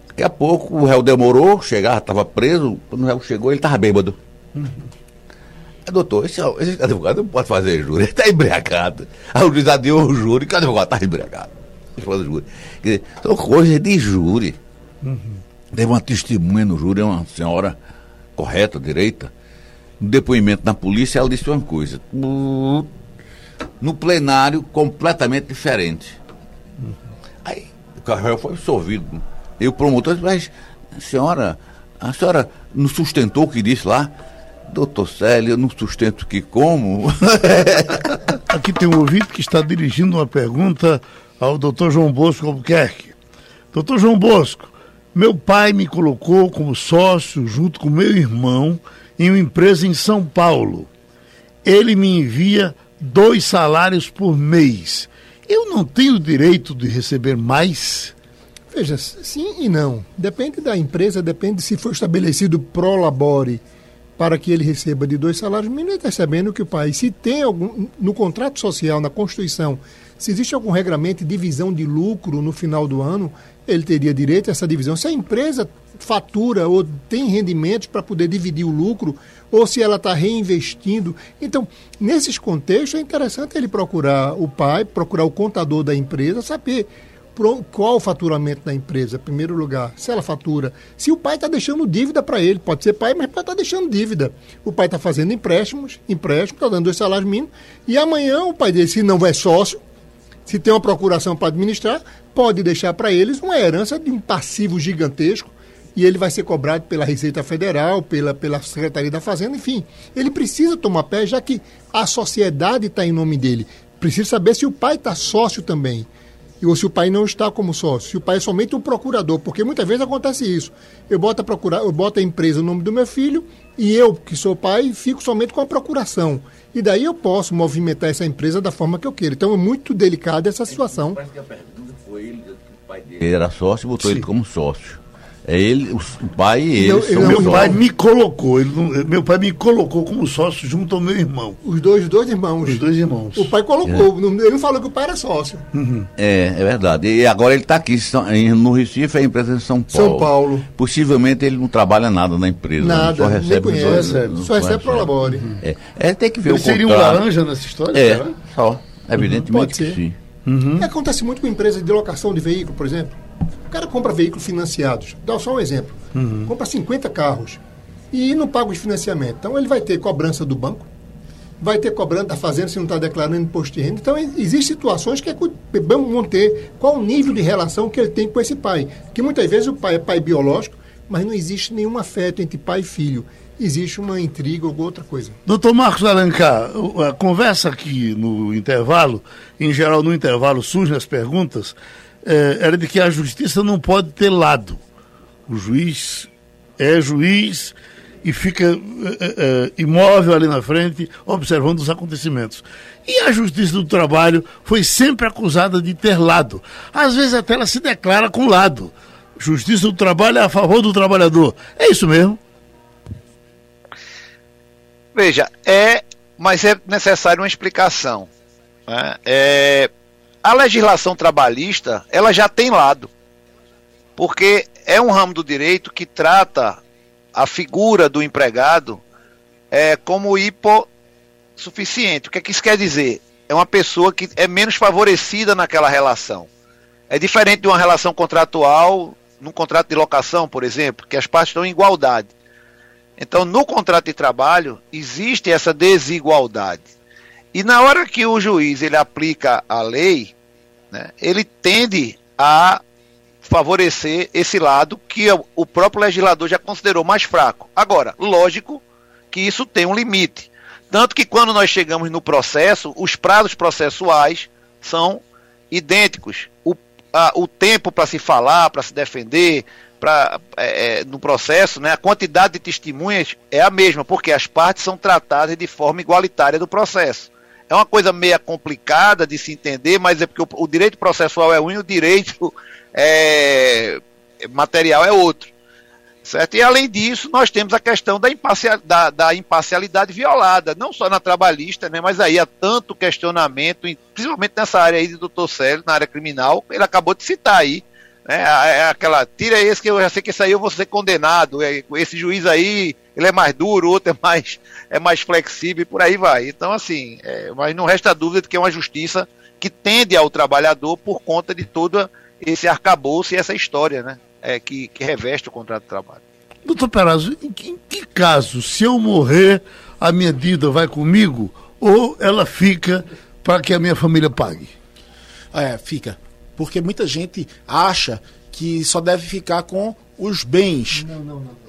Daqui a pouco o réu demorou, chegava, estava preso. Quando o réu chegou, ele estava bêbado. Uhum. Aí, doutor, esse, esse, advogado não pode fazer júri, ele está embriagado. Aí o juiz adiou o júri, que o advogado está embriagado. Quer dizer, são coisas de júri. Uhum. Teve uma testemunha no júri, uma senhora correta, direita. No depoimento na polícia, ela disse uma coisa. No plenário, completamente diferente. Uhum. Aí o carro foi absolvido. E o promotor disse, mas a senhora, a senhora não sustentou o que disse lá? Doutor Célio, eu não sustento que como? Aqui tem um ouvinte que está dirigindo uma pergunta ao doutor João Bosco Albuquerque. Doutor João Bosco, meu pai me colocou como sócio, junto com meu irmão, em uma empresa em São Paulo. Ele me envia dois salários por mês. Eu não tenho direito de receber mais? Veja, sim e não. Depende da empresa, depende se for estabelecido pro labore para que ele receba de dois salários mínimos, ele está sabendo que o pai, se tem algum, no contrato social, na Constituição, se existe algum regramento de divisão de lucro no final do ano, ele teria direito a essa divisão. Se a empresa fatura ou tem rendimentos para poder dividir o lucro, ou se ela está reinvestindo. Então, nesses contextos, é interessante ele procurar o pai, procurar o contador da empresa, saber qual o faturamento da empresa, em primeiro lugar, se ela fatura, se o pai está deixando dívida para ele, pode ser pai, mas pode estar tá deixando dívida. O pai está fazendo empréstimos, empréstimo, está dando dois salários mínimos, e amanhã o pai dele, se não é sócio, se tem uma procuração para administrar, pode deixar para eles uma herança de um passivo gigantesco e ele vai ser cobrado pela Receita Federal, pela, pela Secretaria da Fazenda, enfim. Ele precisa tomar pé, já que a sociedade está em nome dele. Precisa saber se o pai está sócio também. Ou se o pai não está como sócio, se o pai é somente um procurador, porque muitas vezes acontece isso. Eu boto a, procura, eu boto a empresa no nome do meu filho e eu, que sou pai, fico somente com a procuração. E daí eu posso movimentar essa empresa da forma que eu quero. Então é muito delicada essa situação. Parece que a pergunta foi ele, Ele era sócio e botou ele como sócio. É ele, o, pai e ele Meu sócios. pai me colocou, ele não- meu pai me colocou como sócio junto ao meu irmão. Os dois, os dois irmãos. Os dois irmãos. O pai colocou. não- Ele não falou que o pai era sócio. É, é verdade. E agora ele está aqui no Recife, é a empresa de São Paulo. São Paulo. Possivelmente ele não trabalha nada na empresa. Nada, só nem recebe conhece. outros, Só recebe pro labore. É, é tem que ver Ele o seria um laranja nessa história? É, será? só. Evidentemente Pode que ser. sim. É, Acontece muito com empresas de locação de veículo, por exemplo. O cara compra veículos financiados. Dá só um exemplo. Compra 50 carros e não paga os financiamentos. Então ele vai ter cobrança do banco, vai ter cobrança da fazenda se não está declarando imposto de renda. Então existem situações que é vamos manter qual o nível de relação que ele tem com esse pai. Que muitas vezes o pai é pai biológico, mas não existe nenhum afeto entre pai e filho. Existe uma intriga ou outra coisa. Doutor Marcos Alencar, a conversa aqui no intervalo, em geral no intervalo surgem as perguntas, eh, era de que a justiça não pode ter lado. O juiz é juiz e fica eh, eh, imóvel ali na frente, observando os acontecimentos. E a justiça do trabalho foi sempre acusada de ter lado. Às vezes até ela se declara com lado. Justiça do trabalho é a favor do trabalhador. É isso mesmo? Veja, é, mas é necessário uma explicação. né? É, a legislação trabalhista, ela já tem lado, porque é um ramo do direito que trata a figura do empregado é, como hipossuficiente. O que, é que isso quer dizer? É uma pessoa que é menos favorecida naquela relação. É diferente de uma relação contratual, num contrato de locação, por exemplo, que as partes estão em igualdade. Então, no contrato de trabalho, existe essa desigualdade. E na hora que o juiz ele aplica a lei, né, ele tende a favorecer esse lado que o- próprio legislador já considerou mais fraco. Agora, lógico que isso tem um limite. Tanto que quando nós chegamos no processo, os prazos processuais são idênticos. O, a- o tempo para se falar, para se defender, pra, é, é, no processo, né, a quantidade de testemunhas é a mesma, porque as partes são tratadas de forma igualitária do processo. É uma coisa meia complicada de se entender, mas é porque o, o direito processual é um e o direito é, material é outro. Certo? E além disso, nós temos a questão da, imparcial, da, da imparcialidade violada, não só na trabalhista, né, mas aí há tanto questionamento, principalmente nessa área aí do doutor Célio, na área criminal, ele acabou de citar aí, é aquela, tira esse que eu já sei que esse aí eu vou ser condenado, é, esse juiz aí, ele é mais duro, o outro é mais, é mais flexível e por aí vai. Então, assim, é, mas não resta dúvida de que é uma justiça que tende ao trabalhador por conta de todo esse arcabouço e essa história, né? é, que, que reveste o contrato de trabalho. Doutor Perazzo, em que, em que caso, se eu morrer, a minha dívida vai comigo ou ela fica para que a minha família pague? É, fica. Porque muita gente acha que só deve ficar com os bens. Não, não, não.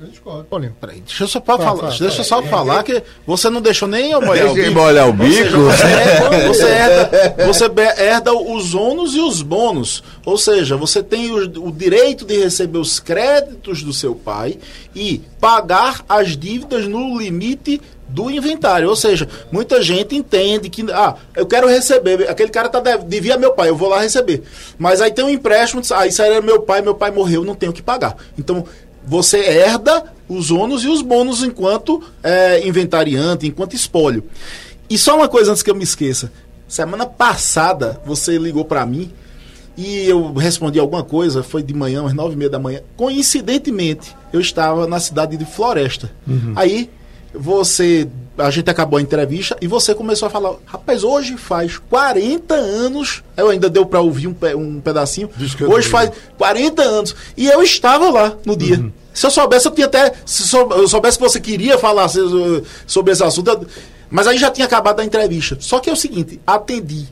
Eu discordo. Olha, Peraí, deixa eu só, pra Fala, falar, fala, deixa eu fala. só falar que você não deixou nem eu molhar o bico. molhar o Ou seja, bico. Você herda, você, herda, você herda os ônus e os bônus. Ou seja, você tem o, o direito de receber os créditos do seu pai e pagar as dívidas no limite do inventário. Ou seja, muita gente entende que, ah, eu quero receber, aquele cara tá dev- devia meu pai, eu vou lá receber. Mas aí tem um empréstimo, ah, isso aí era meu pai, meu pai morreu, não tenho que pagar. Então, você herda os ônus e os bônus enquanto é, inventariante, enquanto espólio. E só uma coisa antes que eu me esqueça. Semana passada você ligou para mim e eu respondi alguma coisa, foi de manhã, às nove e meia da manhã. Coincidentemente, eu estava na cidade de Floresta. Aí você, a gente acabou a entrevista e você começou a falar, rapaz, hoje faz 40 anos, eu ainda deu para ouvir um, pe- um pedacinho, hoje faz 40 anos e eu estava lá no dia. Se eu soubesse, eu tinha até, se eu soubesse que você queria falar sobre esse assunto, eu- mas aí já tinha acabado a entrevista. Só que é o seguinte, atendi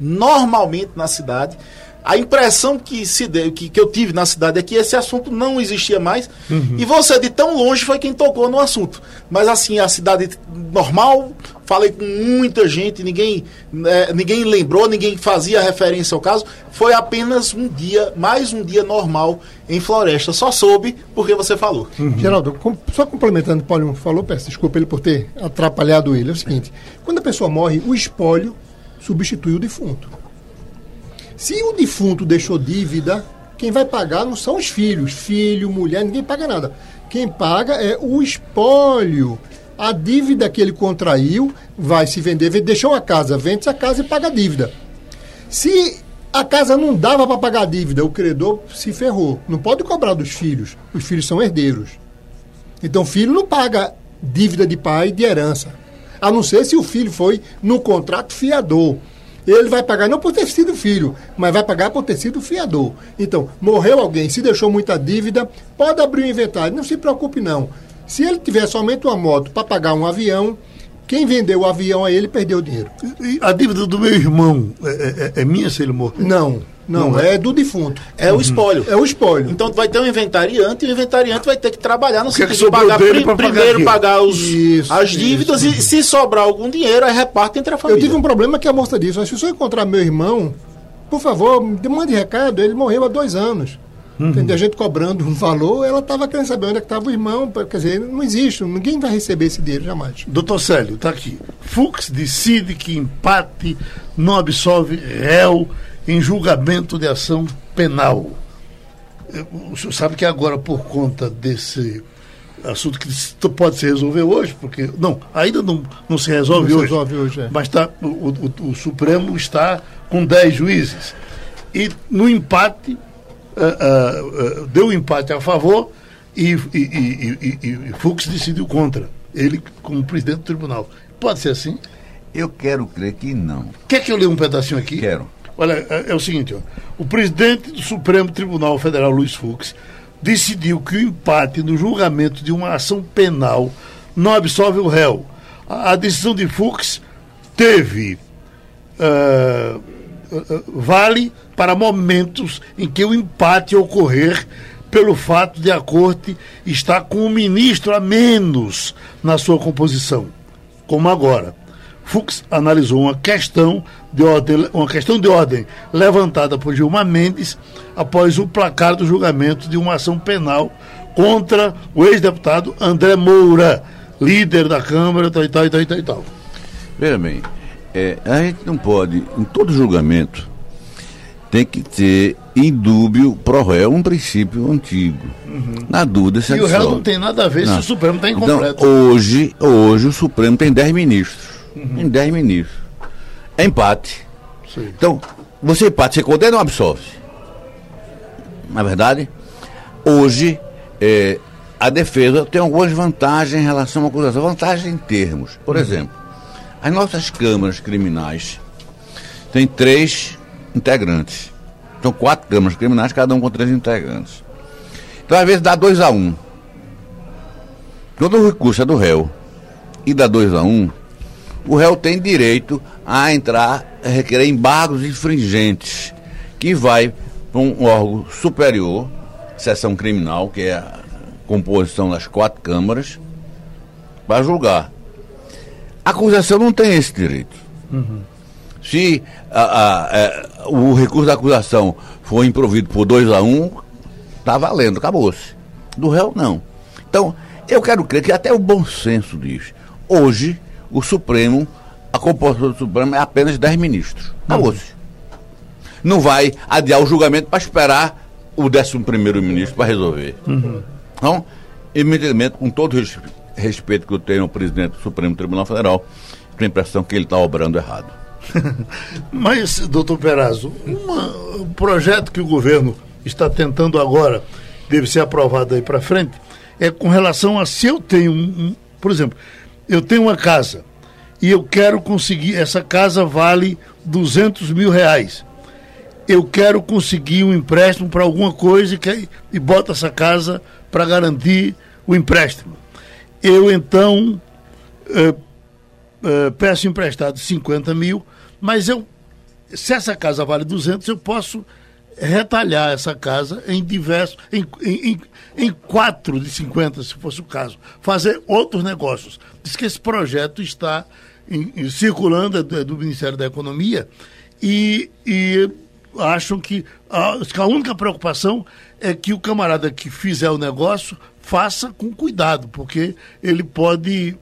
normalmente na cidade. A impressão que, se deu, que, que eu tive na cidade é que esse assunto não existia mais. E você, de tão longe, foi quem tocou no assunto. Mas, assim, a cidade normal, falei com muita gente, ninguém, eh, ninguém lembrou, ninguém fazia referência ao caso. Foi apenas um dia, mais um dia normal em Floresta. Só soube porque você falou. Geraldo, com- só complementando o que o Paulinho falou, peço desculpa ele por ter atrapalhado ele. É o seguinte: quando a pessoa morre, o espólio substitui o defunto. Se o defunto deixou dívida, quem vai pagar não são os filhos, filho, mulher, ninguém paga nada. Quem paga é o espólio. A dívida que ele contraiu vai se vender, deixou a casa, vende a casa e paga a dívida. Se a casa não dava para pagar a dívida, o credor se ferrou. Não pode cobrar dos filhos. Os filhos são herdeiros. Então, filho não paga dívida de pai de herança. A não ser se o filho foi no contrato fiador. Ele vai pagar não por ter sido filho, mas vai pagar por ter sido fiador. Então, morreu alguém, se deixou muita dívida, pode abrir o inventário, não se preocupe não. Se ele tiver somente uma moto para pagar um avião, quem vendeu o avião a ele perdeu o dinheiro. E a dívida do meu irmão é, é, é minha se ele morrer? Não. Não, não é? é? do defunto. É o espólio. É o espólio. Então vai ter um inventariante e o inventariante vai ter que trabalhar no sentido de pagar pri primeiro pagar os, isso, as dívidas isso. e se sobrar algum dinheiro, aí reparte entre a família. Eu tive um problema que a moça disse, se eu encontrar meu irmão, por favor, mande recado, ele morreu há dois anos. Uhum. A gente cobrando um valor, ela estava querendo saber onde é estava o irmão. Quer dizer, não existe, ninguém vai receber esse dinheiro jamais. Doutor Célio, está aqui. Fux decide que empate não absolve réu em julgamento de ação penal. O senhor sabe que agora, por conta desse assunto que pode se resolver hoje, porque. Não, ainda não, não se resolve não hoje. Se resolve hoje é. Mas tá, o, o, o, Supremo está com 10 juízes. E no empate, uh, uh, uh, deu um empate a favor e, e, e, e, Fux decidiu contra. Ele, como presidente do tribunal. Pode ser assim? Eu quero crer que não. Quer que eu leia um pedacinho aqui? Quero. Olha, é, é o seguinte, ó, o presidente do Supremo Tribunal Federal, Luiz Fux, decidiu que o empate no julgamento de uma ação penal não absolve o réu. A, a decisão de Fux teve uh, vale para momentos em que o empate ocorrer pelo fato de a corte estar com um ministro a menos na sua composição, como agora. Fux analisou uma questão de ordem, uma questão de ordem levantada por Gilmar Mendes após o placar do julgamento de uma ação penal contra o ex-deputado André Moura, líder da Câmara, tal e tal e tal e tal. Tal. Veja bem, é, a gente não pode, em todo julgamento, tem que ter indúbio pro réu um princípio antigo. Uhum. Na dúvida, se E o réu não tem nada a ver não. se o Supremo está incompleto. Então, hoje, hoje o Supremo tem 10 ministros uhum. em 10 ministros. É empate. Sim. Então, você empate, você condena ou absolve? Na verdade, hoje, é, a defesa tem algumas vantagens em relação à acusação. Vantagem em termos. Por uhum. exemplo, as nossas câmaras criminais têm três integrantes. São quatro câmaras criminais, cada um com três integrantes. Então, às vezes, dá dois a um. Quando o recurso é do réu e dá dois a um, o réu tem direito a entrar, a requerer embargos infringentes, que vai para um órgão superior, seção criminal, que é a composição das quatro câmaras, para julgar. A acusação não tem esse direito. Uhum. Se a, a, a, é, o recurso da acusação for improvido por 2 a 1, um, tá valendo, acabou-se. Do réu, não. Então, eu quero crer que até o bom senso diz. Hoje, o Supremo, a composição do Supremo é apenas 10 ministros. Acabou-se. Não vai adiar o julgamento para esperar o 11 ministro para resolver. Uhum. Então, evidentemente, com todo o respeito que eu tenho ao presidente do Supremo Tribunal Federal, tenho a impressão que ele está obrando errado. Mas, doutor Perazzo, um projeto que o governo está tentando agora, deve ser aprovado aí para frente, é com relação a se eu tenho, um, um, por exemplo, eu tenho uma casa e eu quero conseguir, essa casa vale 200 mil reais. Eu quero conseguir um empréstimo para alguma coisa e, e boto essa casa para garantir o empréstimo. Eu então eh, eh, peço emprestado 50 mil, mas eu, se essa casa vale 200, eu posso retalhar essa casa em diversos, em, em, em, quatro de 50, se fosse o caso, fazer outros negócios. Diz que esse projeto está em, em, circulando é do, é do, Ministério da Economia e, e acham que a, a única preocupação é que o camarada que fizer o negócio faça com cuidado, porque ele pode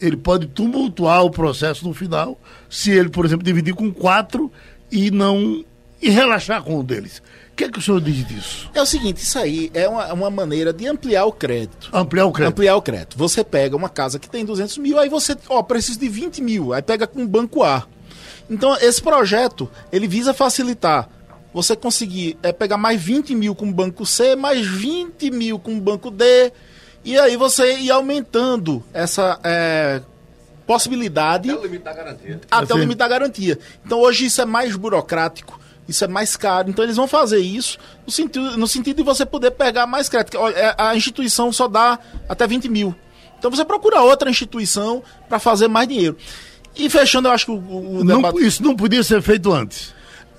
ele pode tumultuar o processo no final se ele, por exemplo, dividir com quatro e não e relaxar com um deles. O que, é que o senhor diz disso? É o seguinte, isso aí é uma, uma maneira de ampliar o crédito. Ampliar o crédito. Ampliar o crédito. Você pega uma casa que tem 200 mil, aí você, ó, precisa de 20 mil, aí pega com o banco A. Então, esse projeto, ele visa facilitar você conseguir é, pegar mais 20 mil com o banco C, mais 20 mil com o banco D, e aí você ir aumentando essa é, possibilidade. Até o limite da garantia. Até o Assim. limite da garantia. Então hoje isso é mais burocrático, isso é mais caro. Então eles vão fazer isso no sentido, no sentido de você poder pegar mais crédito. É, A instituição só dá até 20 mil. Então você procura outra instituição para fazer mais dinheiro. E fechando, eu acho que o, o Não- debate isso não podia ser feito antes.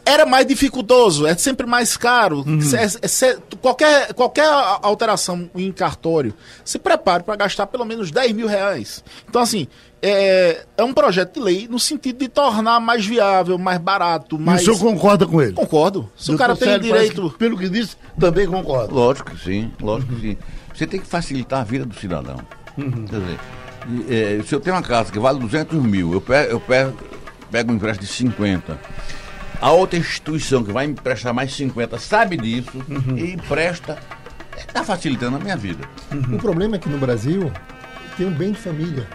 Era mais dificultoso, é sempre mais caro. Uhum. Cê- é- cê- qualquer, qualquer alteração em cartório, se prepare para gastar pelo menos 10 mil reais. Então, assim, é, é um projeto de lei no sentido de tornar mais viável, mais barato, E mais. o senhor concorda com ele? Concordo. Se o cara tem direito. que, pelo que disse, também concorda. Lógico que sim, lógico que sim. Você tem que facilitar a vida do cidadão. Quer dizer, e, é, se eu tenho uma casa que vale 200 mil, eu pego, eu pego, pego um empréstimo de 50. A outra instituição que vai me emprestar mais 50 sabe disso e empresta. Está facilitando a minha vida. O problema é que no Brasil tem um bem de família.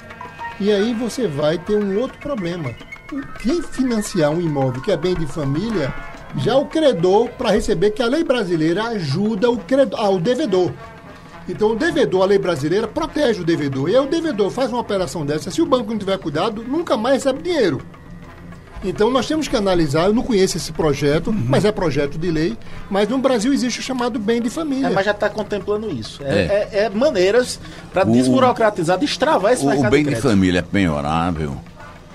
E aí você vai ter um outro problema. Quem financiar um imóvel que é bem de família, já o credor, para receber, que a lei brasileira ajuda o, credor, ah, o devedor. Então o devedor, a lei brasileira, protege o devedor. E aí o devedor faz uma operação dessa, se o banco não tiver cuidado, nunca mais recebe dinheiro. Então nós temos que analisar, eu não conheço esse projeto, mas é projeto de lei, mas no Brasil existe o chamado bem de família. É, mas já está contemplando isso. É, É. é- é maneiras para desburocratizar, destravar esse O, mercado o bem de crédito. família é penhorável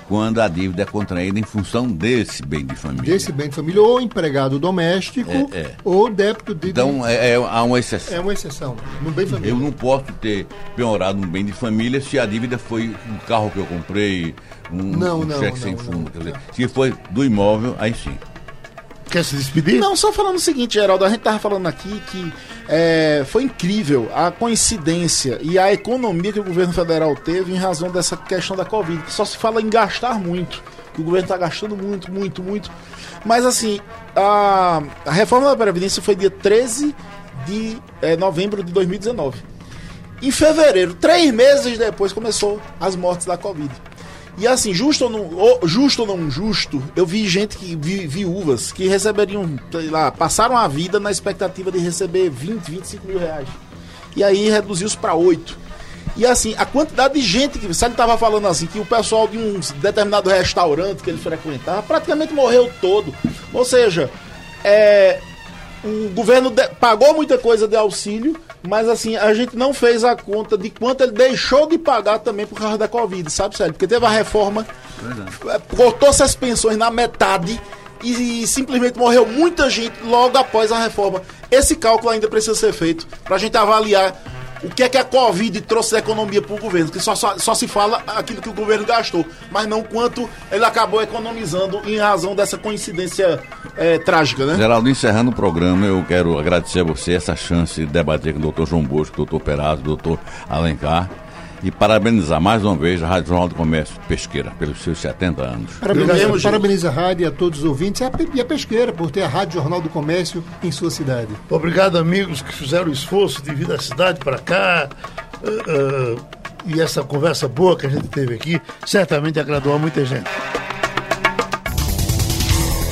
quando a dívida é contraída em função desse bem de família. desse bem de família, ou empregado doméstico, É, é. ou débito de. Então é, é- há uma exceção. é uma exceção. No bem de família. Eu não posso ter penhorado um bem de família se a dívida foi um carro que eu comprei, um, Não, um não, cheque não, sem não. fundo. Quer dizer, se foi do imóvel, aí sim. Quer se despedir? Não, só falando o seguinte, Geraldo, a gente tava falando aqui que é, foi incrível a coincidência e a economia que o governo federal teve em razão dessa questão da Covid, só se fala em gastar muito, que o governo está gastando muito, muito, muito. Mas assim, a, a reforma da Previdência foi dia 13 de é, novembro de 2019. Em fevereiro, três meses depois, começou as mortes da Covid. E assim, justo ou não, justo ou não justo, eu vi gente que, vi, viúvas, que receberiam, sei lá, passaram a vida na expectativa de receber 20, 25 mil reais. E aí reduziu-se para 8. E assim, a quantidade de gente que. Sabe, estava falando assim, que o pessoal de um determinado restaurante que ele frequentava praticamente morreu todo. Ou seja, é, o governo de- pagou muita coisa de auxílio, mas assim, a gente não fez a conta de quanto ele deixou de pagar também por causa da Covid, sabe, sério? Porque teve a reforma, eh, cortou-se as pensões na metade e, simplesmente morreu muita gente logo após a reforma. Esse cálculo ainda precisa ser feito pra gente avaliar o que é que a Covid trouxe da economia para o governo, que só, só, só se fala aquilo que o governo gastou, mas não quanto ele acabou economizando em razão dessa coincidência eh, trágica, né? Geraldo, encerrando o programa, eu quero agradecer a você essa chance de debater com o doutor João Bosco, doutor Perazzo, doutor Alencar. E parabenizar mais uma vez a Rádio Jornal do Comércio Pesqueira pelos seus 70 anos. Parabeniza, jeito. parabeniza a rádio e a todos os ouvintes e a, e a pesqueira por ter a Rádio Jornal do Comércio em sua cidade. Obrigado, amigos que fizeram o esforço de vir da cidade para cá. ah, ah, e essa conversa boa que a gente teve aqui certamente agradou a muita gente.